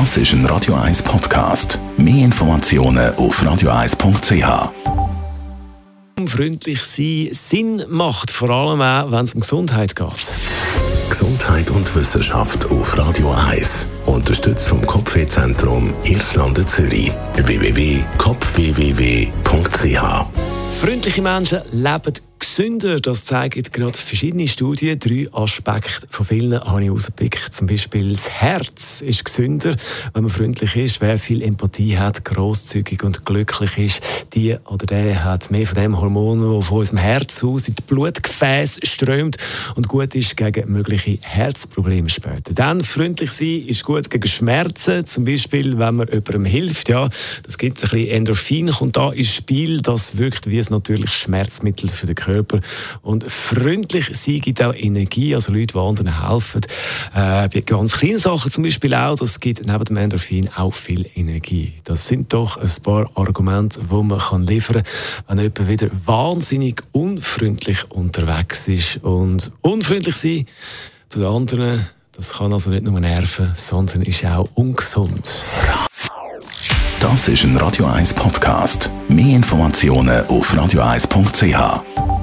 Das ist ein Radio 1 Podcast. Mehr Informationen auf radio1.ch. Freundlich sein Sinn macht, vor allem auch, wenn es um Gesundheit geht. Gesundheit und Wissenschaft auf Radio 1. Unterstützt vom Kopfwehzentrum Irlande Zürich. www.kopfwww.ch Freundliche Menschen leben gesünder. Das zeigen gerade verschiedene Studien. Drei Aspekte von vielen habe ich herausgepickt. Zum Beispiel das Herz ist gesünder, wenn man freundlich ist. Wer viel Empathie hat, großzügig und glücklich ist, die oder der hat mehr von dem Hormon, das von unserem Herz aus in die Blutgefäße strömt und gut ist gegen mögliche Herzprobleme später. Dann freundlich sein ist gut gegen Schmerzen. Zum Beispiel, wenn man jemandem hilft. Ja, das gibt ein bisschen Endorphin, kommt da ins Spiel. Das wirkt wie ein natürliches Schmerzmittel für den Körper. Und freundlich sein gibt auch Energie, also Leute, die anderen helfen. Äh, bei ganz kleinen Sachen zum Beispiel auch, das gibt neben dem Endorphin auch viel Energie. Das sind doch ein paar Argumente, die man kann liefern kann, wenn jemand wieder wahnsinnig unfreundlich unterwegs ist. Und unfreundlich sein zu den anderen, das kann also nicht nur nerven, sondern ist auch ungesund. Das ist ein Radio 1 Podcast. Mehr Informationen auf radio1.ch.